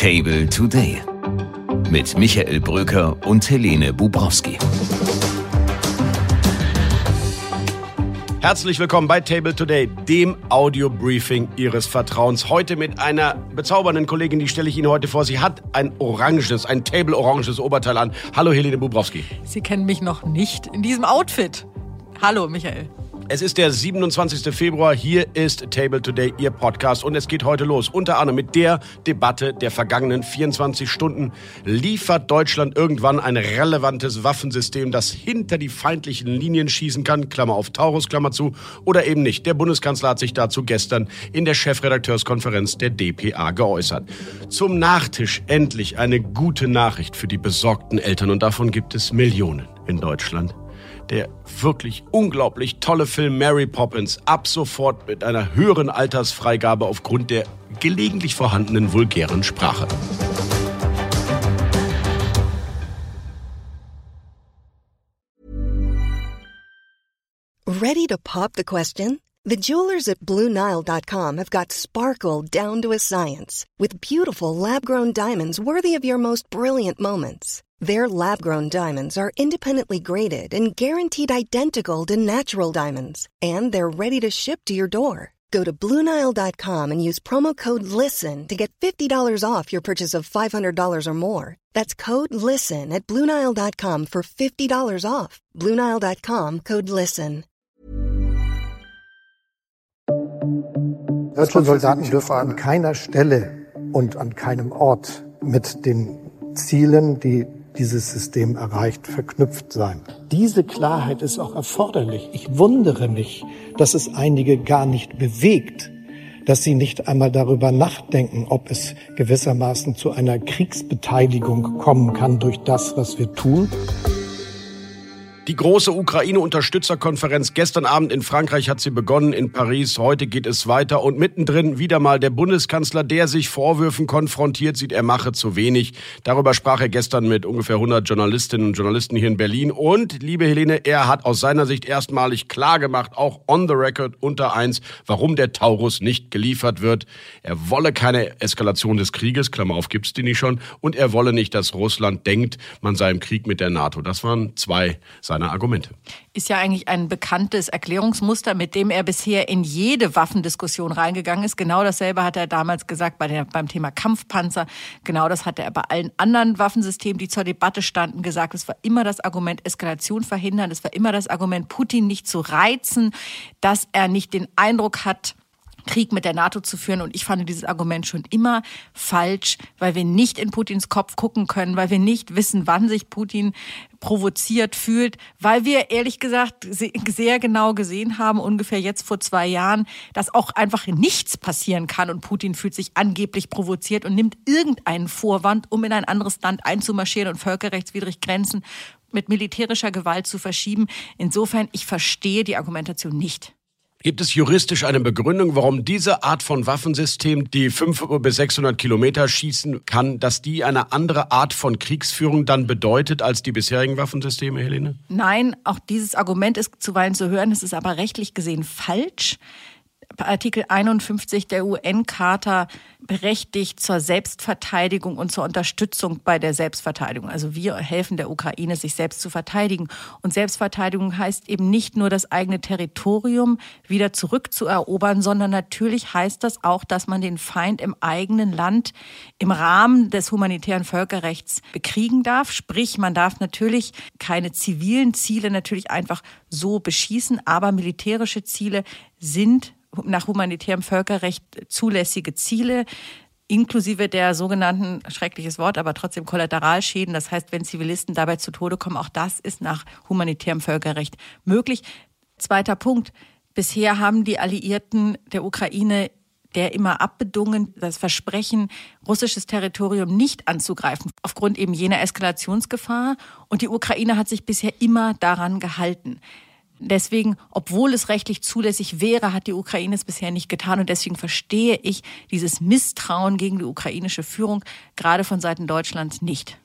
Table Today mit Michael Bröker und Helene Bubrowski. Herzlich willkommen bei Table Today, dem Audio-Briefing Ihres Vertrauens. Heute mit einer bezaubernden Kollegin, die stelle ich Ihnen heute vor. Sie hat ein oranges, ein Table-oranges Oberteil an. Hallo Helene Bubrowski. Sie kennen mich noch nicht in diesem Outfit. Hallo Michael. Es ist der 27. Februar. Hier ist Table Today, Ihr Podcast. Und es geht heute los. Unter anderem mit der Debatte der vergangenen 24 Stunden. Liefert Deutschland irgendwann ein relevantes Waffensystem, das hinter die feindlichen Linien schießen kann? Klammer auf Taurus, Klammer zu. Oder eben nicht. Der Bundeskanzler hat sich dazu gestern in der Chefredakteurskonferenz der DPA geäußert. Zum Nachtisch endlich eine gute Nachricht für die besorgten Eltern. Und davon gibt es Millionen in Deutschland der wirklich unglaublich tolle Film Mary Poppins ab sofort mit einer höheren Altersfreigabe aufgrund der gelegentlich vorhandenen vulgären Sprache. Ready to pop the question? The jewelers at BlueNile.com have got sparkle down to a science with beautiful lab-grown diamonds worthy of your most brilliant moments. Their lab grown diamonds are independently graded and guaranteed identical to natural diamonds, and they're ready to ship to your door. Go to Bluenile.com and use promo code LISTEN to get $50 off your purchase of $500 or more. That's code LISTEN at Bluenile.com for $50 off. Bluenile.com code LISTEN. Deutsche Soldaten dürfen an keiner Stelle und an keinem Ort mit den Zielen, die dieses System erreicht, verknüpft sein. Diese Klarheit ist auch erforderlich. Ich wundere mich, dass es einige gar nicht bewegt, dass sie nicht einmal darüber nachdenken, ob es gewissermaßen zu einer Kriegsbeteiligung kommen kann durch das, was wir tun. Die große Ukraine-Unterstützerkonferenz gestern Abend in Frankreich hat sie begonnen, in Paris. Heute geht es weiter und mittendrin wieder mal der Bundeskanzler, der sich Vorwürfen konfrontiert sieht, er mache zu wenig. Darüber sprach er gestern mit ungefähr 100 Journalistinnen und Journalisten hier in Berlin. Und, liebe Helene, er hat aus seiner Sicht erstmalig klargemacht, auch on the record unter eins, warum der Taurus nicht geliefert wird. Er wolle keine Eskalation des Krieges, Klammer auf, gibt's die nicht schon. Und er wolle nicht, dass Russland denkt, man sei im Krieg mit der NATO. Das waren zwei seiner seiner Argumente. Ist ja eigentlich ein bekanntes Erklärungsmuster, mit dem er bisher in jede Waffendiskussion reingegangen ist. Genau dasselbe hat er damals gesagt bei der, beim Thema Kampfpanzer. Genau das hat er bei allen anderen Waffensystemen, die zur Debatte standen, gesagt. Es war immer das Argument Eskalation verhindern. Es war immer das Argument Putin nicht zu reizen, dass er nicht den Eindruck hat, Krieg mit der NATO zu führen. Und ich fand dieses Argument schon immer falsch, weil wir nicht in Putins Kopf gucken können, weil wir nicht wissen, wann sich Putin provoziert fühlt, weil wir ehrlich gesagt sehr genau gesehen haben, ungefähr jetzt vor zwei Jahren, dass auch einfach nichts passieren kann und Putin fühlt sich angeblich provoziert und nimmt irgendeinen Vorwand, um in ein anderes Land einzumarschieren und völkerrechtswidrig Grenzen mit militärischer Gewalt zu verschieben. Insofern, ich verstehe die Argumentation nicht. Gibt es juristisch eine Begründung, warum diese Art von Waffensystem, die 500 bis 600 Kilometer schießen kann, dass die eine andere Art von Kriegsführung dann bedeutet als die bisherigen Waffensysteme, Helene? Nein, auch dieses Argument ist zuweilen zu hören, es ist aber rechtlich gesehen falsch. Artikel 51 der UN-Charta berechtigt zur Selbstverteidigung und zur Unterstützung bei der Selbstverteidigung. Also wir helfen der Ukraine, sich selbst zu verteidigen. Und Selbstverteidigung heißt eben nicht nur das eigene Territorium wieder zurückzuerobern, sondern natürlich heißt das auch, dass man den Feind im eigenen Land im Rahmen des humanitären Völkerrechts bekriegen darf. Sprich, man darf natürlich keine zivilen Ziele natürlich einfach so beschießen, aber militärische Ziele sind nach humanitärem Völkerrecht zulässige Ziele inklusive der sogenannten, schreckliches Wort, aber trotzdem Kollateralschäden. Das heißt, wenn Zivilisten dabei zu Tode kommen, auch das ist nach humanitärem Völkerrecht möglich. Zweiter Punkt. Bisher haben die Alliierten der Ukraine der immer abbedungen, das Versprechen, russisches Territorium nicht anzugreifen, aufgrund eben jener Eskalationsgefahr. Und die Ukraine hat sich bisher immer daran gehalten. Deswegen, obwohl es rechtlich zulässig wäre, hat die Ukraine es bisher nicht getan. Und deswegen verstehe ich dieses Misstrauen gegen die ukrainische Führung gerade von Seiten Deutschlands nicht.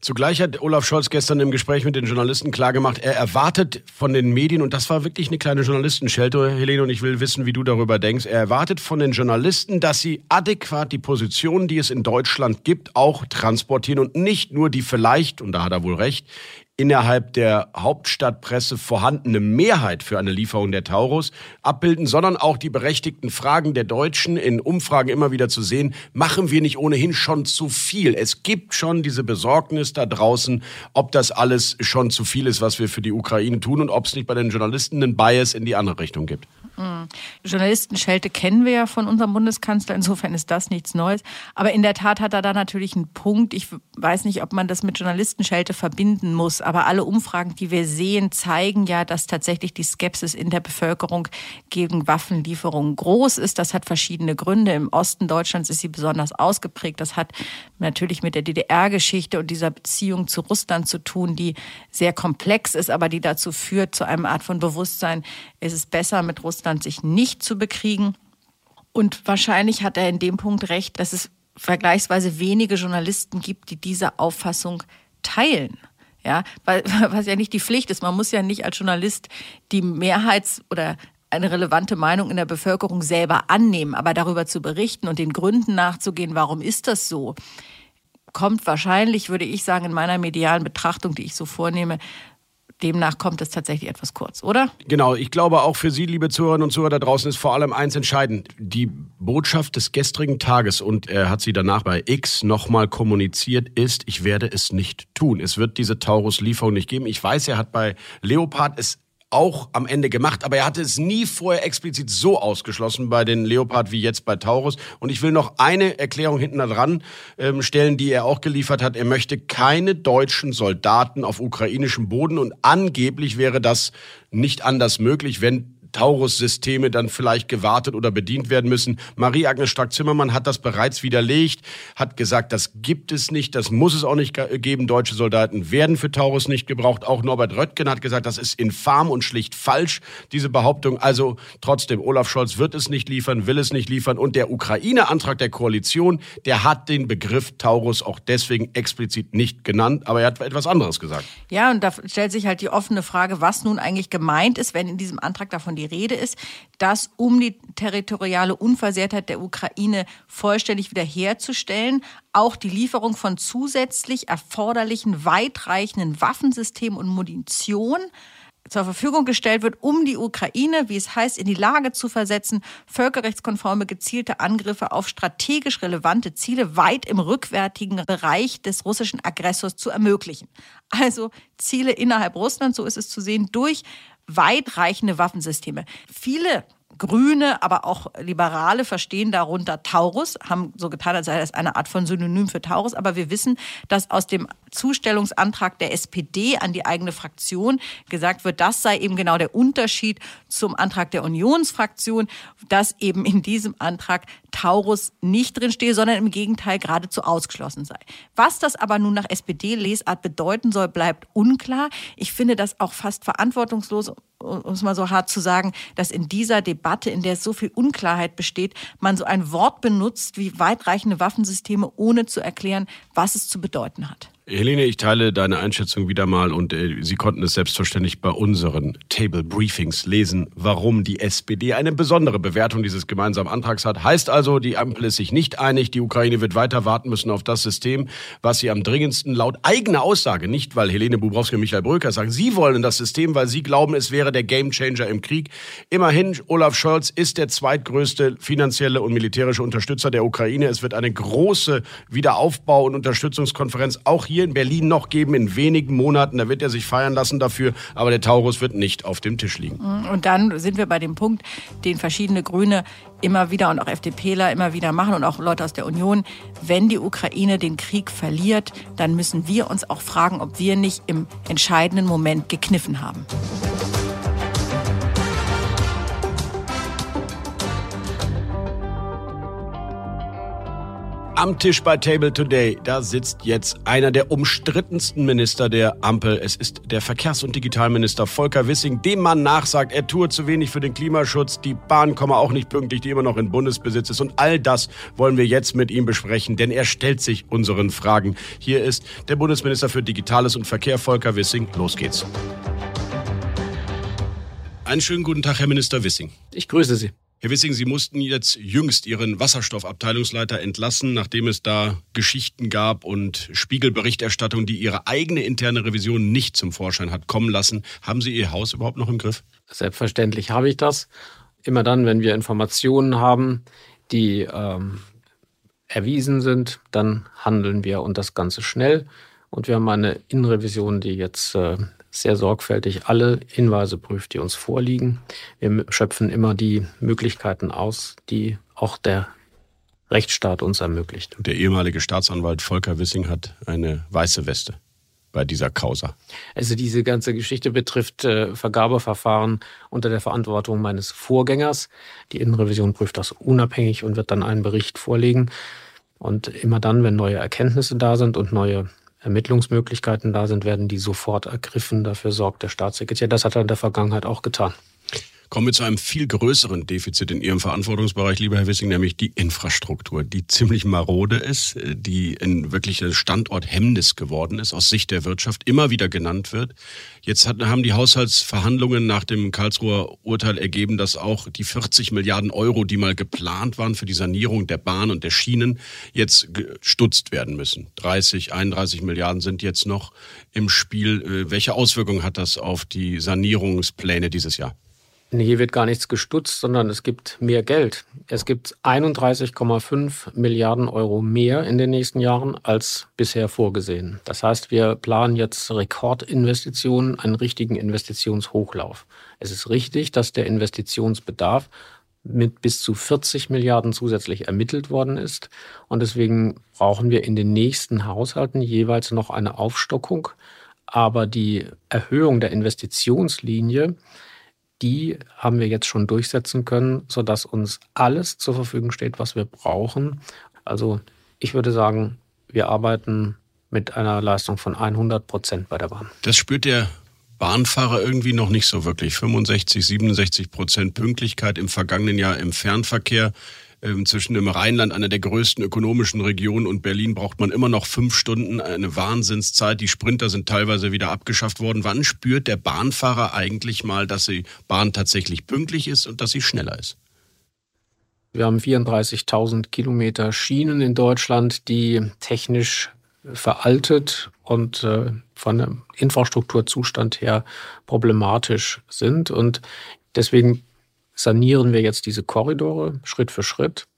Zugleich hat Olaf Scholz gestern im Gespräch mit den Journalisten klargemacht, er erwartet von den Medien, und das war wirklich eine kleine Journalistenschelte, Helene, und ich will wissen, wie du darüber denkst, er erwartet von den Journalisten, dass sie adäquat die Positionen, die es in Deutschland gibt, auch transportieren und nicht nur die vielleicht, und da hat er wohl recht, innerhalb der Hauptstadtpresse vorhandene Mehrheit für eine Lieferung der Taurus abbilden, sondern auch die berechtigten Fragen der Deutschen in Umfragen immer wieder zu sehen, machen wir nicht ohnehin schon zu viel? Es gibt schon diese Besorgnis da draußen, ob das alles schon zu viel ist, was wir für die Ukraine tun und ob es nicht bei den Journalisten einen Bias in die andere Richtung gibt. Mhm. Journalistenschelte kennen wir ja von unserem Bundeskanzler, insofern ist das nichts Neues. Aber in der Tat hat er da natürlich einen Punkt. Ich weiß nicht, ob man das mit Journalistenschelte verbinden muss, aber alle Umfragen, die wir sehen, zeigen ja, dass tatsächlich die Skepsis in der Bevölkerung gegen Waffenlieferungen groß ist. Das hat verschiedene Gründe. Im Osten Deutschlands ist sie besonders ausgeprägt. Das hat natürlich mit der DDR-Geschichte und dieser Beziehung zu Russland zu tun, die sehr komplex ist, aber die dazu führt, zu einem Art von Bewusstsein, ist es besser, mit Russland sich nicht zu bekriegen. Und wahrscheinlich hat er in dem Punkt recht, dass es vergleichsweise wenige Journalisten gibt, die diese Auffassung teilen. Ja, weil, was ja nicht die Pflicht ist. Man muss ja nicht als Journalist die Mehrheits- oder eine relevante Meinung in der Bevölkerung selber annehmen, aber darüber zu berichten und den Gründen nachzugehen, warum ist das so, kommt wahrscheinlich, würde ich sagen, in meiner medialen Betrachtung, die ich so vornehme, demnach kommt es tatsächlich etwas kurz, oder? Genau, ich glaube auch für Sie, liebe Zuhörerinnen und Zuhörer da draußen, ist vor allem eins entscheidend. Die Botschaft des gestrigen Tages, und er hat sie danach bei X nochmal kommuniziert, ist, ich werde es nicht tun. Es wird diese Taurus-Lieferung nicht geben. Ich weiß, er hat bei Leopard es auch am Ende gemacht, aber er hatte es nie vorher explizit so ausgeschlossen bei den Leopard wie jetzt bei Taurus. Und ich will noch eine Erklärung hinten dran ähm, stellen, die er auch geliefert hat. Er möchte keine deutschen Soldaten auf ukrainischem Boden und angeblich wäre das nicht anders möglich, wenn Taurus-Systeme dann vielleicht gewartet oder bedient werden müssen. Marie-Agnes Strack-Zimmermann hat das bereits widerlegt, hat gesagt, das gibt es nicht, das muss es auch nicht geben. Deutsche Soldaten werden für Taurus nicht gebraucht. Auch Norbert Röttgen hat gesagt, das ist infam und schlicht falsch, diese Behauptung. Also trotzdem, Olaf Scholz wird es nicht liefern, will es nicht liefern. Und der Ukraine-Antrag der Koalition, der hat den Begriff Taurus auch deswegen explizit nicht genannt, aber er hat etwas anderes gesagt. Ja, und da stellt sich halt die offene Frage, was nun eigentlich gemeint ist, wenn in diesem Antrag davon die Rede ist, dass um die territoriale Unversehrtheit der Ukraine vollständig wiederherzustellen, auch die Lieferung von zusätzlich erforderlichen weitreichenden Waffensystemen und Munition zur Verfügung gestellt wird, um die Ukraine, wie es heißt, in die Lage zu versetzen, völkerrechtskonforme gezielte Angriffe auf strategisch relevante Ziele weit im rückwärtigen Bereich des russischen Aggressors zu ermöglichen. Also Ziele innerhalb Russlands, so ist es zu sehen, durch weitreichende Waffensysteme. Viele Grüne, aber auch Liberale verstehen darunter Taurus, haben so getan, als sei das eine Art von Synonym für Taurus. Aber wir wissen, dass aus dem Zustellungsantrag der SPD an die eigene Fraktion gesagt wird, das sei eben genau der Unterschied zum Antrag der Unionsfraktion, dass eben in diesem Antrag Taurus nicht drinstehe, sondern im Gegenteil geradezu ausgeschlossen sei. Was das aber nun nach SPD-Lesart bedeuten soll, bleibt unklar. Ich finde das auch fast verantwortungslos, um es mal so hart zu sagen, dass in dieser Debatte, in der so viel Unklarheit besteht, man so ein Wort benutzt wie weitreichende Waffensysteme, ohne zu erklären, was es zu bedeuten hat. Helene, ich teile deine Einschätzung wieder mal und äh, Sie konnten es selbstverständlich bei unseren Table Briefings lesen, warum die SPD eine besondere Bewertung dieses gemeinsamen Antrags hat. Heißt also, die Ampel ist sich nicht einig, die Ukraine wird weiter warten müssen auf das System, was sie am dringendsten laut eigener Aussage, nicht weil Helene Bubrowski und Michael Bröker sagen, sie wollen das System, weil sie glauben, es wäre der Gamechanger im Krieg. Immerhin, Olaf Scholz ist der zweitgrößte finanzielle und militärische Unterstützer der Ukraine. Es wird eine große Wiederaufbau- und Unterstützungskonferenz auch hier hier in Berlin noch geben in wenigen Monaten. Da wird er sich feiern lassen dafür, aber der Taurus wird nicht auf dem Tisch liegen. Mhm. Und dann sind wir bei dem Punkt, den verschiedene Grüne immer wieder und auch FDPler immer wieder machen und auch Leute aus der Union. Wenn die Ukraine den Krieg verliert, dann müssen wir uns auch fragen, ob wir nicht im entscheidenden Moment gekniffen haben. Am Tisch bei Table Today, da sitzt jetzt einer der umstrittensten Minister der Ampel. Es ist der Verkehrs- und Digitalminister Volker Wissing, dem man nachsagt, er tue zu wenig für den Klimaschutz, die Bahn komme auch nicht pünktlich, die immer noch in Bundesbesitz ist. Und all das wollen wir jetzt mit ihm besprechen, denn er stellt sich unseren Fragen. Hier ist der Bundesminister für Digitales und Verkehr, Volker Wissing. Los geht's. Einen schönen guten Tag, Herr Minister Wissing. Ich grüße Sie. Herr Wissing, Sie mussten jetzt jüngst Ihren Wasserstoffabteilungsleiter entlassen, nachdem es da Geschichten gab und Spiegelberichterstattung, die Ihre eigene interne Revision nicht zum Vorschein hat kommen lassen. Haben Sie Ihr Haus überhaupt noch im Griff? Selbstverständlich habe ich das. Immer dann, wenn wir Informationen haben, die ähm, erwiesen sind, dann handeln wir und das Ganze schnell. Und wir haben eine Innenrevision, die jetzt äh, sehr sorgfältig alle Hinweise prüft, die uns vorliegen. Wir schöpfen immer die Möglichkeiten aus, die auch der Rechtsstaat uns ermöglicht. Der ehemalige Staatsanwalt Volker Wissing hat eine weiße Weste bei dieser Causa. Also diese ganze Geschichte betrifft äh, Vergabeverfahren unter der Verantwortung meines Vorgängers. Die Innenrevision prüft das unabhängig und wird dann einen Bericht vorlegen. Und immer dann, wenn neue Erkenntnisse da sind und neue Ermittlungsmöglichkeiten da sind, werden die sofort ergriffen. Dafür sorgt der Staatssekretär. Das hat er in der Vergangenheit auch getan. Kommen wir zu einem viel größeren Defizit in Ihrem Verantwortungsbereich, lieber Herr Wissing, nämlich die Infrastruktur, die ziemlich marode ist, die ein wirkliches Standorthemmnis geworden ist, aus Sicht der Wirtschaft immer wieder genannt wird. Jetzt hat, haben die Haushaltsverhandlungen nach dem Karlsruher Urteil ergeben, dass auch die 40 Milliarden Euro, die mal geplant waren für die Sanierung der Bahn und der Schienen, jetzt gestutzt werden müssen. 30, 31 Milliarden sind jetzt noch im Spiel. Äh, welche Auswirkungen hat das auf die Sanierungspläne dieses Jahr? Hier wird gar nichts gestutzt, sondern es gibt mehr Geld. Es gibt 31,5 Milliarden Euro mehr in den nächsten Jahren als bisher vorgesehen. Das heißt, wir planen jetzt Rekordinvestitionen, einen richtigen Investitionshochlauf. Es ist richtig, dass der Investitionsbedarf mit bis zu 40 Milliarden zusätzlich ermittelt worden ist. Und deswegen brauchen wir in den nächsten Haushalten jeweils noch eine Aufstockung. Aber die Erhöhung der Investitionslinie die haben wir jetzt schon durchsetzen können, sodass uns alles zur Verfügung steht, was wir brauchen. Also ich würde sagen, wir arbeiten mit einer Leistung von 100 Prozent bei der Bahn. Das spürt der Bahnfahrer irgendwie noch nicht so wirklich. 65, 67 Prozent Pünktlichkeit im vergangenen Jahr im Fernverkehr. Ähm, zwischen dem Rheinland, einer der größten ökonomischen Regionen, und Berlin braucht man immer noch fünf Stunden, eine Wahnsinnszeit. Die Sprinter sind teilweise wieder abgeschafft worden. Wann spürt der Bahnfahrer eigentlich mal, dass die Bahn tatsächlich pünktlich ist und dass sie schneller ist? Wir haben 34.000 Kilometer Schienen in Deutschland, die technisch veraltet und äh, von dem Infrastrukturzustand her problematisch sind. Und deswegen sanieren wir jetzt diese Korridore Schritt für Schritt.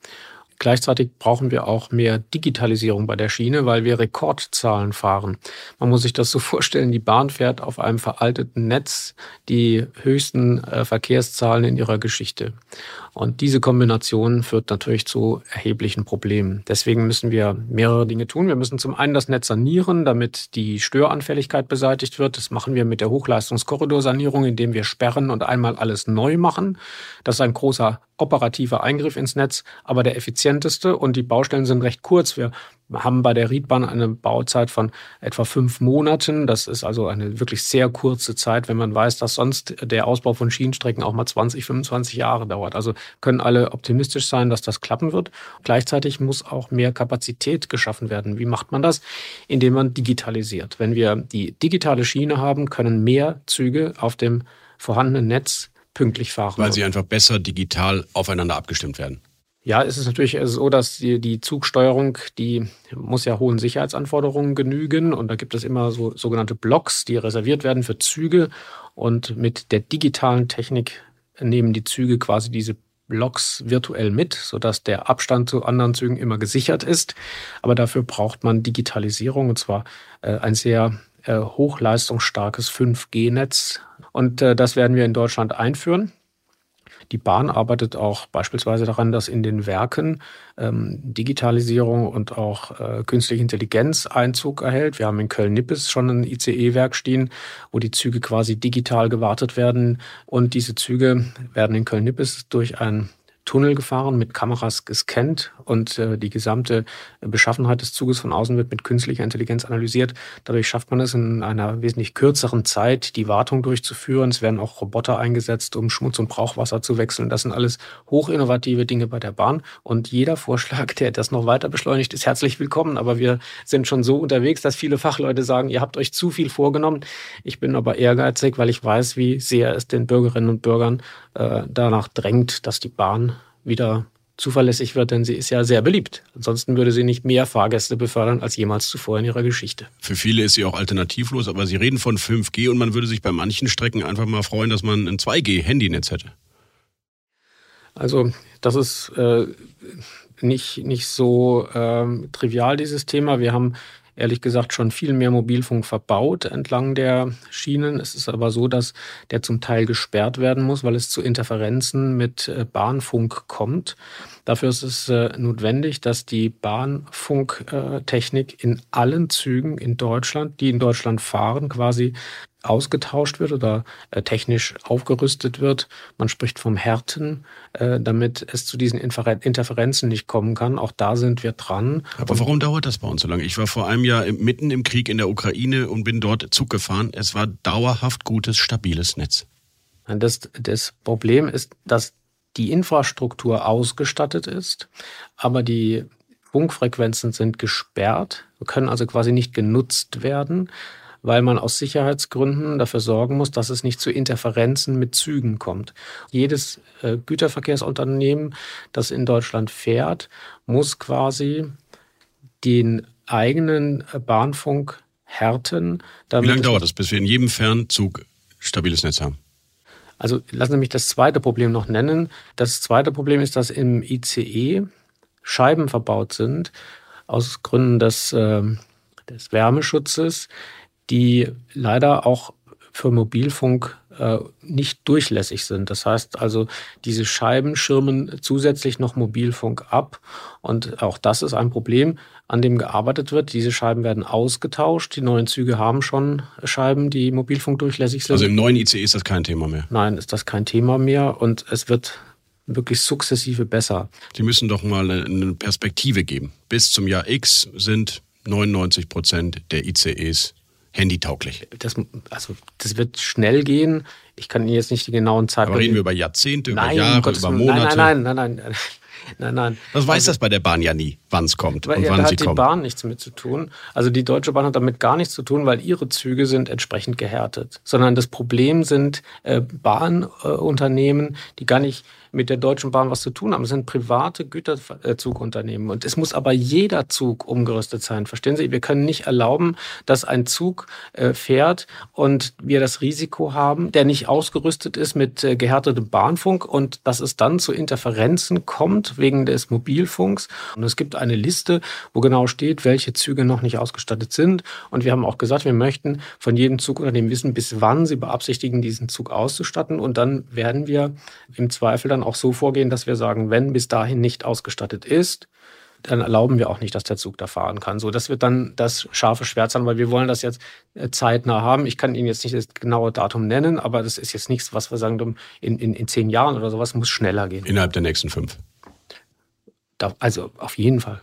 Gleichzeitig brauchen wir auch mehr Digitalisierung bei der Schiene, weil wir Rekordzahlen fahren. Man muss sich das so vorstellen, die Bahn fährt auf einem veralteten Netz die höchsten äh, Verkehrszahlen in ihrer Geschichte. Und diese Kombination führt natürlich zu erheblichen Problemen. Deswegen müssen wir mehrere Dinge tun. Wir müssen zum einen das Netz sanieren, damit die Störanfälligkeit beseitigt wird. Das machen wir mit der Hochleistungskorridorsanierung, indem wir sperren und einmal alles neu machen. Das ist ein großer operativer Eingriff ins Netz, aber der effizienteste und die Baustellen sind recht kurz. Wir haben bei der Riedbahn eine Bauzeit von etwa fünf Monaten. Das ist also eine wirklich sehr kurze Zeit, wenn man weiß, dass sonst der Ausbau von Schienenstrecken auch mal 20, 25 Jahre dauert. Also können alle optimistisch sein, dass das klappen wird. Gleichzeitig muss auch mehr Kapazität geschaffen werden. Wie macht man das? Indem man digitalisiert. Wenn wir die digitale Schiene haben, können mehr Züge auf dem vorhandenen Netz pünktlich fahren. Weil sie einfach besser digital aufeinander abgestimmt werden. Ja, es ist natürlich so, dass die, die, Zugsteuerung, die muss ja hohen Sicherheitsanforderungen genügen. Und da gibt es immer so sogenannte Blocks, die reserviert werden für Züge. Und mit der digitalen Technik nehmen die Züge quasi diese Blocks virtuell mit, sodass der Abstand zu anderen Zügen immer gesichert ist. Aber dafür braucht man Digitalisierung und zwar äh, ein sehr äh, hochleistungsstarkes 5G-Netz. Und äh, das werden wir in Deutschland einführen. Die Bahn arbeitet auch beispielsweise daran, dass in den Werken ähm, Digitalisierung und auch äh, künstliche Intelligenz Einzug erhält. Wir haben in Köln-Nippes schon ein ICE-Werk stehen, wo die Züge quasi digital gewartet werden. Und diese Züge werden in Köln-Nippes durch ein Tunnel gefahren, mit Kameras gescannt und äh, die gesamte Beschaffenheit des Zuges von außen wird mit künstlicher Intelligenz analysiert. Dadurch schafft man es in einer wesentlich kürzeren Zeit, die Wartung durchzuführen. Es werden auch Roboter eingesetzt, um Schmutz und Brauchwasser zu wechseln. Das sind alles hochinnovative Dinge bei der Bahn. Und jeder Vorschlag, der das noch weiter beschleunigt, ist herzlich willkommen. Aber wir sind schon so unterwegs, dass viele Fachleute sagen, ihr habt euch zu viel vorgenommen. Ich bin aber ehrgeizig, weil ich weiß, wie sehr es den Bürgerinnen und Bürgern äh, danach drängt, dass die Bahn wieder zuverlässig wird, denn sie ist ja sehr beliebt. Ansonsten würde sie nicht mehr Fahrgäste befördern als jemals zuvor in ihrer Geschichte. Für viele ist sie auch alternativlos, aber Sie reden von 5G und man würde sich bei manchen Strecken einfach mal freuen, dass man ein 2G-Handynetz hätte. Also das ist äh, nicht, nicht so ähm, trivial, dieses Thema. Wir haben ehrlich gesagt schon viel mehr Mobilfunk verbaut entlang der Schienen. Es ist aber so, dass der zum Teil gesperrt werden muss, weil es zu Interferenzen mit äh, Bahnfunk kommt. Dafür ist es äh, notwendig, dass die Bahnfunktechnik in allen Zügen in Deutschland, die in Deutschland fahren, quasi ausgetauscht wird oder äh, technisch aufgerüstet wird. Man spricht vom Härten, äh, damit es zu diesen Infer Interferenzen nicht kommen kann. Auch da sind wir dran. Aber warum dauert das bei uns so lange? Ich war vor einem Jahr mitten im Krieg in der Ukraine und bin dort Zug gefahren. Es war dauerhaft gutes, stabiles Netz. Das, das Problem ist, dass die Infrastruktur ausgestattet ist, aber die Funkfrequenzen sind gesperrt, können also quasi nicht genutzt werden weil man aus Sicherheitsgründen dafür sorgen muss, dass es nicht zu Interferenzen mit Zügen kommt. Jedes äh, Güterverkehrsunternehmen, das in Deutschland fährt, muss quasi den eigenen äh, Bahnfunk härten. Wie lange dauert das, bis wir in jedem Fernzug stabiles Netz haben? Also lassen Sie mich das zweite Problem noch nennen. Das zweite Problem ist, dass im ICE Scheiben verbaut sind, aus Gründen des, äh, des Wärmeschutzes, die leider auch für Mobilfunk äh, nicht durchlässig sind. Das heißt also, diese Scheiben schirmen zusätzlich noch Mobilfunk ab. Und auch das ist ein Problem, an dem gearbeitet wird. Diese Scheiben werden ausgetauscht. Die neuen Züge haben schon Scheiben, die Mobilfunk durchlässig sind. Also im neuen ICE ist das kein Thema mehr? Nein, ist das kein Thema mehr. Und es wird wirklich sukzessive besser. Sie müssen doch mal eine Perspektive geben. Bis zum Jahr X sind 99 Prozent der ICEs handytauglich. Das, also, das wird schnell gehen. Ich kann Ihnen jetzt nicht die genauen Zeiten. Aber reden wir über Jahrzehnte, über nein, Jahre, Gottes über Monate? Nein, nein, nein, nein. Nein, nein. Das weiß also, das bei der Bahn ja nie, wann es kommt und ja, wann sie kommt. hat die Bahn nichts mit zu tun. Also die Deutsche Bahn hat damit gar nichts zu tun, weil ihre Züge sind entsprechend gehärtet. Sondern das Problem sind äh, Bahnunternehmen, äh, die gar nicht mit der Deutschen Bahn was zu tun haben. Es sind private Güterzugunternehmen. Und es muss aber jeder Zug umgerüstet sein. Verstehen Sie? Wir können nicht erlauben, dass ein Zug äh, fährt und wir das Risiko haben, der nicht ausgerüstet ist mit äh, gehärtetem Bahnfunk und dass es dann zu Interferenzen kommt wegen des Mobilfunks. Und es gibt eine Liste, wo genau steht, welche Züge noch nicht ausgestattet sind. Und wir haben auch gesagt, wir möchten von jedem Zugunternehmen wissen, bis wann sie beabsichtigen, diesen Zug auszustatten. Und dann werden wir im Zweifel dann dann auch so vorgehen, dass wir sagen, wenn bis dahin nicht ausgestattet ist, dann erlauben wir auch nicht, dass der Zug da fahren kann. So, das wird dann das scharfe Schwert sein, weil wir wollen das jetzt äh, zeitnah haben. Ich kann Ihnen jetzt nicht das genaue Datum nennen, aber das ist jetzt nichts, was wir sagen, in, in, in zehn Jahren oder sowas muss schneller gehen. Innerhalb der nächsten fünf. Da, also auf jeden Fall.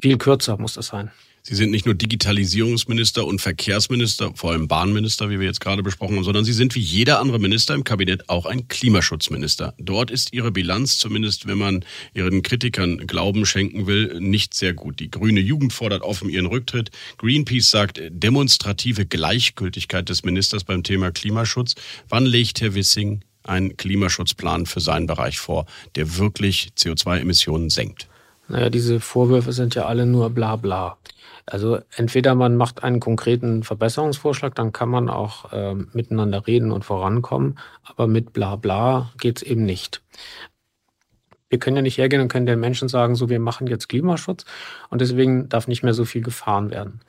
Viel kürzer muss das sein. Sie sind nicht nur Digitalisierungsminister und Verkehrsminister, vor allem Bahnminister, wie wir jetzt gerade besprochen haben, sondern Sie sind wie jeder andere Minister im Kabinett auch ein Klimaschutzminister. Dort ist Ihre Bilanz, zumindest wenn man Ihren Kritikern Glauben schenken will, nicht sehr gut. Die grüne Jugend fordert offen ihren Rücktritt. Greenpeace sagt demonstrative Gleichgültigkeit des Ministers beim Thema Klimaschutz. Wann legt Herr Wissing einen Klimaschutzplan für seinen Bereich vor, der wirklich CO2-Emissionen senkt? Naja, diese Vorwürfe sind ja alle nur bla bla. Also entweder man macht einen konkreten Verbesserungsvorschlag, dann kann man auch äh, miteinander reden und vorankommen, aber mit bla bla geht's eben nicht. Wir können ja nicht hergehen und können den Menschen sagen, so wir machen jetzt Klimaschutz und deswegen darf nicht mehr so viel gefahren werden.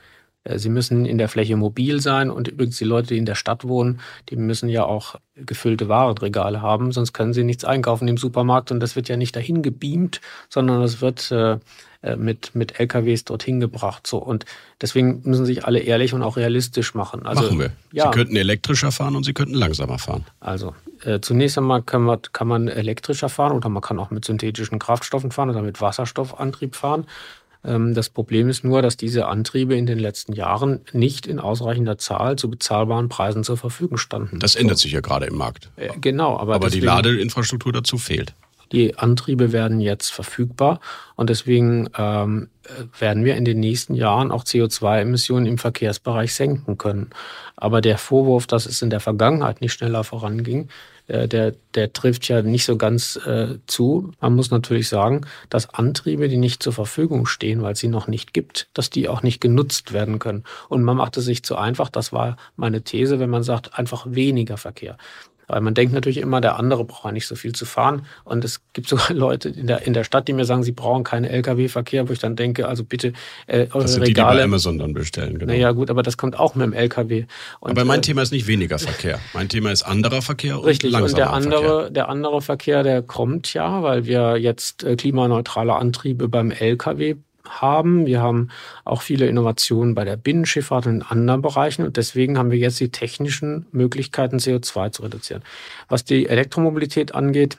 Äh, sie müssen in der Fläche mobil sein und übrigens die Leute, die in der Stadt wohnen, die müssen ja auch gefüllte Warenregale haben, sonst können sie nichts einkaufen im Supermarkt und das wird ja nicht dahin gebeamt, sondern das wird äh, äh mit, mit LKWs dorthin gebracht. So. Und deswegen müssen sich alle ehrlich und auch realistisch machen. Also, machen wir. Ja. Sie könnten elektrischer fahren und Sie könnten langsamer fahren. Also äh, zunächst einmal kann man, kann man elektrischer fahren oder man kann auch mit synthetischen Kraftstoffen fahren oder mit Wasserstoffantrieb fahren. Ähm, das Problem ist nur, dass diese Antriebe in den letzten Jahren nicht in ausreichender Zahl zu bezahlbaren Preisen zur Verfügung standen. Das ändert sich ja gerade im Markt. Äh, genau, aber, aber deswegen, die Ladeinfrastruktur dazu fehlt. Die Antriebe werden jetzt verfügbar und deswegen ähm, werden wir in den nächsten Jahren auch CO2-Emissionen im Verkehrsbereich senken können. Aber der Vorwurf, dass es in der Vergangenheit nicht schneller voranging, der, der trifft ja nicht so ganz äh, zu. Man muss natürlich sagen, dass Antriebe, die nicht zur Verfügung stehen, weil es sie noch nicht gibt, dass die auch nicht genutzt werden können. Und man macht es sich zu einfach. Das war meine These, wenn man sagt, einfach weniger Verkehr. Weil man denkt natürlich immer, der andere braucht ja nicht so viel zu fahren. Und es gibt sogar Leute in der, in der Stadt, die mir sagen, sie brauchen keinen Lkw-Verkehr, wo ich dann denke, also bitte äh, eure das sind Regale. Die, die bei Amazon dann bestellen, genau. Naja, gut, aber das kommt auch mit dem Lkw. Und, aber mein äh, Thema ist nicht weniger Verkehr. Mein Thema ist anderer Verkehr und Richtig, und der andere, Verkehr. der andere Verkehr, der kommt ja, weil wir jetzt äh, klimaneutrale Antriebe beim Lkw haben. Wir haben auch viele Innovationen bei der Binnenschifffahrt und in anderen Bereichen und deswegen haben wir jetzt die technischen Möglichkeiten, CO2 zu reduzieren. Was die Elektromobilität angeht,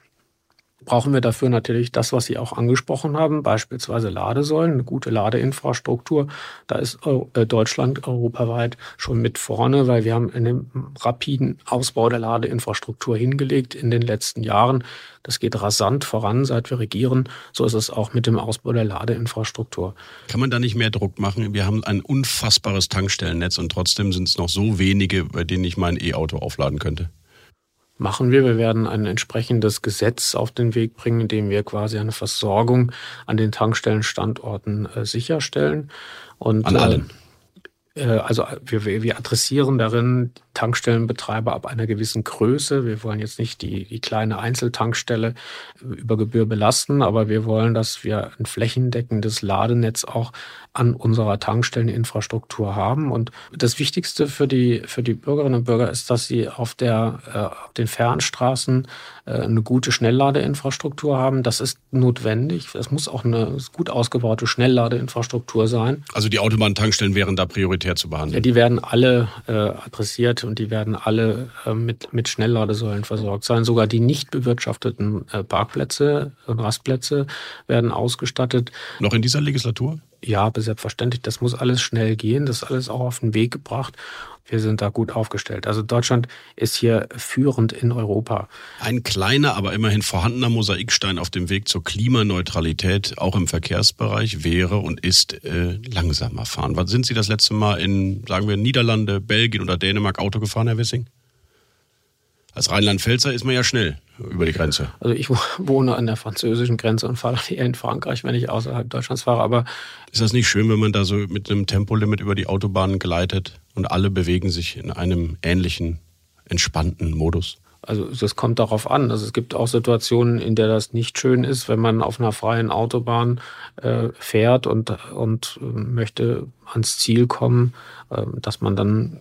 brauchen wir dafür natürlich das, was Sie auch angesprochen haben, beispielsweise Ladesäulen, eine gute Ladeinfrastruktur. Da ist äh, Deutschland europaweit schon mit vorne, weil wir haben einen rapiden Ausbau der Ladeinfrastruktur hingelegt in den letzten Jahren. Das geht rasant voran, seit wir regieren. So ist es auch mit dem Ausbau der Ladeinfrastruktur. Kann man da nicht mehr Druck machen? Wir haben ein unfassbares Tankstellennetz und trotzdem sind es noch so wenige, bei denen ich mein E-Auto aufladen könnte machen wir. Wir werden ein entsprechendes Gesetz auf den Weg bringen, in dem wir quasi eine Versorgung an den Tankstellenstandorten äh, sicherstellen. Und, an allen? Äh, also wir, wir adressieren darin Tankstellenbetreiber ab einer gewissen Größe. Wir wollen jetzt nicht die, die kleine Einzeltankstelle über Gebühr belasten, aber wir wollen, dass wir ein flächendeckendes Ladenetz auch an unserer Tankstelleninfrastruktur haben. Und das Wichtigste für die, für die Bürgerinnen und Bürger ist, dass sie auf, der, äh, auf den Fernstraßen äh, eine gute Schnellladeinfrastruktur haben. Das ist notwendig. Es muss auch eine gut ausgebaute Schnellladeinfrastruktur sein. Also die Autobahntankstellen wären da prioritär zu behandeln? Ja, die werden alle äh, adressiert und die werden alle äh, mit, mit Schnellladesäulen versorgt sein. Sogar die nicht bewirtschafteten äh, Parkplätze und Rastplätze werden ausgestattet. Noch in dieser Legislatur? Ja, selbstverständlich. Das muss alles schnell gehen. Das ist alles auch auf den Weg gebracht. Wir sind da gut aufgestellt. Also Deutschland ist hier führend in Europa. Ein kleiner, aber immerhin vorhandener Mosaikstein auf dem Weg zur Klimaneutralität, auch im Verkehrsbereich, wäre und ist äh, langsamer fahren. Wann sind Sie das letzte Mal in, sagen wir, Niederlande, Belgien oder Dänemark Auto gefahren, Herr Wissing? Als Rheinland-Pfälzer ist man ja schnell über die Grenze. Also ich wohne an der französischen Grenze und fahre eher in Frankreich, wenn ich außerhalb Deutschlands fahre. Aber ist das nicht schön, wenn man da so mit einem Tempolimit über die Autobahnen gleitet und alle bewegen sich in einem ähnlichen, entspannten Modus? Also das kommt darauf an. Also es gibt auch Situationen, in der das nicht schön ist, wenn man auf einer freien Autobahn äh, fährt und, und äh, möchte ans Ziel kommen, äh, dass man dann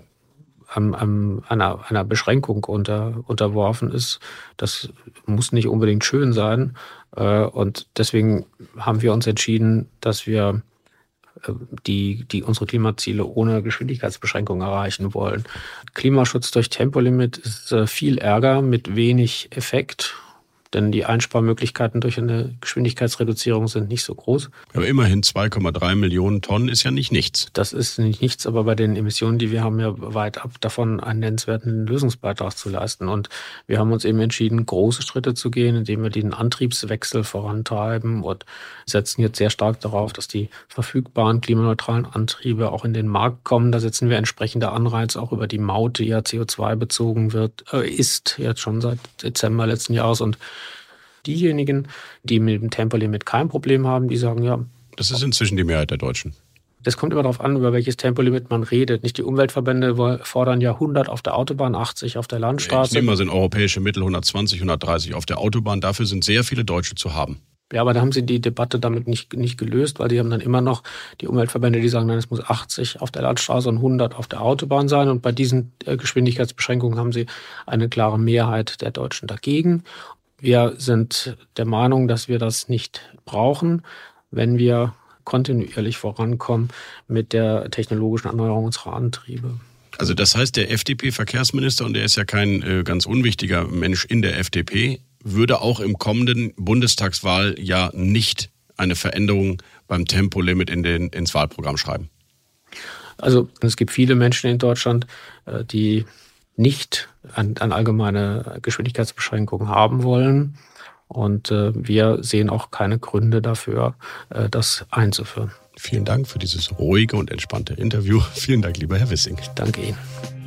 an, an einer, einer Beschränkung unter, unterworfen ist. Das muss nicht unbedingt schön sein. Äh, und deswegen haben wir uns entschieden, dass wir äh, die, die unsere Klimaziele ohne Geschwindigkeitsbeschränkung erreichen wollen. Klimaschutz durch Tempolimit ist äh, viel Ärger mit wenig Effekt denn die Einsparmöglichkeiten durch eine Geschwindigkeitsreduzierung sind nicht so groß. Aber immerhin 2,3 Millionen Tonnen ist ja nicht nichts. Das ist nicht nichts, aber bei den Emissionen, die wir haben, ja weit ab davon, einen nennenswerten Lösungsbeitrag zu leisten. Und wir haben uns eben entschieden, große Schritte zu gehen, indem wir den Antriebswechsel vorantreiben und setzen jetzt sehr stark darauf, dass die verfügbaren klimaneutralen Antriebe auch in den Markt kommen. Da setzen wir entsprechende Anreize auch über die Maut, die ja CO2 bezogen wird, äh, ist jetzt schon seit Dezember letzten Jahres und Diejenigen, die mit dem Tempolimit kein Problem haben, die sagen ja. Das ist inzwischen die Mehrheit der Deutschen. Das kommt immer darauf an, über welches Tempolimit man redet. Nicht die Umweltverbände fordern ja 100 auf der Autobahn, 80 auf der Landstraße. Ich nehme mal sind europäische Mittel 120, 130 auf der Autobahn. Dafür sind sehr viele Deutsche zu haben. Ja, aber da haben sie die Debatte damit nicht, nicht gelöst, weil die haben dann immer noch die Umweltverbände, die sagen, nein, es muss 80 auf der Landstraße und 100 auf der Autobahn sein. Und bei diesen äh, Geschwindigkeitsbeschränkungen haben sie eine klare Mehrheit der Deutschen dagegen. Wir sind der Meinung, dass wir das nicht brauchen, wenn wir kontinuierlich vorankommen mit der technologischen Erneuerung unserer Antriebe. Also das heißt, der FDP-Verkehrsminister, und der ist ja kein äh, ganz unwichtiger Mensch in der FDP, würde auch im kommenden Bundestagswahl ja nicht eine Veränderung beim Tempolimit in den, ins Wahlprogramm schreiben. Also es gibt viele Menschen in Deutschland, äh, die nicht an, an allgemeine Geschwindigkeitsbeschränkungen haben wollen. Und äh, wir sehen auch keine Gründe dafür, äh, das einzuführen. Vielen Dank für dieses ruhige und entspannte Interview. Vielen Dank, lieber Herr Wissing. Danke Ihnen.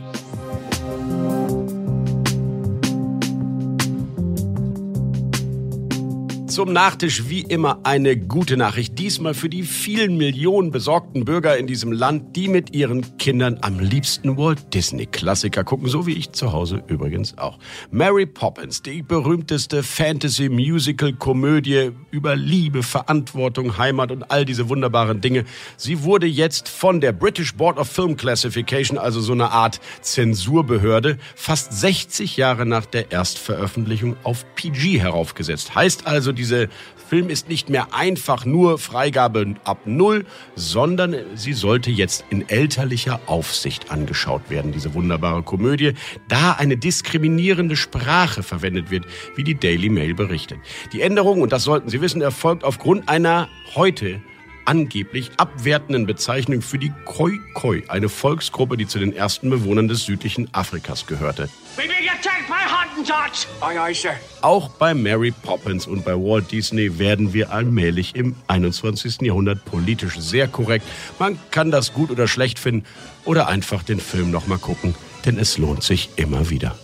Zum Nachtisch wie immer eine gute Nachricht. Diesmal für die vielen Millionen besorgten Bürger in diesem Land, die mit ihren Kindern am liebsten Walt Disney Klassiker gucken, so wie ich zu Hause übrigens auch. Mary Poppins, die berühmteste Fantasy Musical Komödie über Liebe, Verantwortung, Heimat und all diese wunderbaren Dinge. Sie wurde jetzt von der British Board of Film Classification, also so eine Art Zensurbehörde, fast 60 Jahre nach der Erstveröffentlichung auf PG heraufgesetzt. Heißt also, die dieser Film ist nicht mehr einfach nur Freigabe ab Null, sondern sie sollte jetzt in elterlicher Aufsicht angeschaut werden, diese wunderbare Komödie, da eine diskriminierende Sprache verwendet wird, wie die Daily Mail berichtet. Die Änderung, und das sollten Sie wissen, erfolgt aufgrund einer heute angeblich abwertenden Bezeichnung für die Khoi Khoi, eine Volksgruppe, die zu den ersten Bewohnern des südlichen Afrikas gehörte. Auch bei Mary Poppins und bei Walt Disney werden wir allmählich im 21. Jahrhundert politisch sehr korrekt. Man kann das gut oder schlecht finden oder einfach den Film nochmal gucken, denn es lohnt sich immer wieder.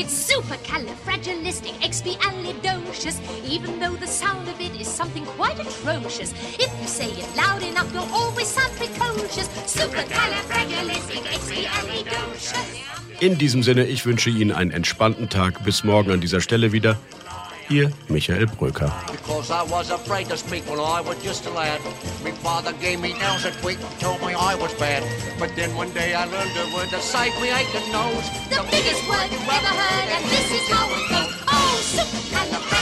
It's supercalifragilisticexpialidocious, even though the sound of it is something quite atrocious. If you say it loud enough, you'll always sound precocious. Supercalifragilisticexpialidocious. In diesem Sinne, ich wünsche Ihnen einen entspannten Tag. Bis morgen an dieser Stelle wieder. Ihr Michael Bröker. Because I was afraid to speak when I was just a lad. My father gave me nails a tweak, told me I was bad. But then one day I learned a word to save me aching nose. The, the biggest word you ever heard, and this is how it goes. Oh, supercalifragilisticexpialidocious.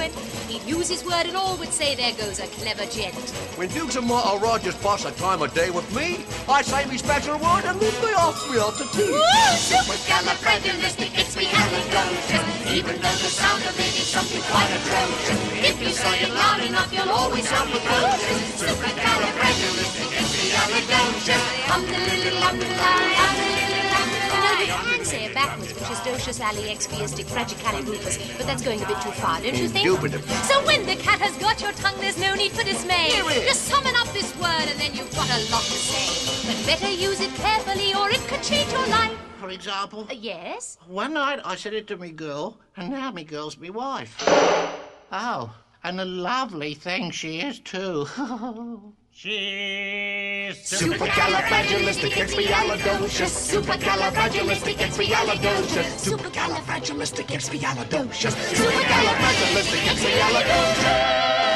Supercalifragilisticexpialidocious. He'd use his word and all would say, there goes a clever gent. When Dukes and Martha Rogers pass a time of day with me, I say me special word and leave me off me to tea. Supercalifragilistic, it's me halitosis. Even though the sound of it is something quite atrocious. If you say it loud enough, you'll always sound precocious. Supercalifragilistic, it's me halitosis. Um, the little, um, the it backwards, which is docious ali expiistic fragicalirufus, but that's going a bit too far, don't you think? So when the cat has got your tongue, there's no need for dismay. Just summon up this word and then you've got a lot to say. But better use it carefully or it could change your life. For example? Uh, yes? One night I said it to me girl, and now me girl's me wife. Oh, and a lovely thing she is too. She's supercalifragilisticexpialidocious. Supercalifragilisticexpialidocious. Supercalifragilisticexpialidocious. Supercalifragilisticexpialidocious.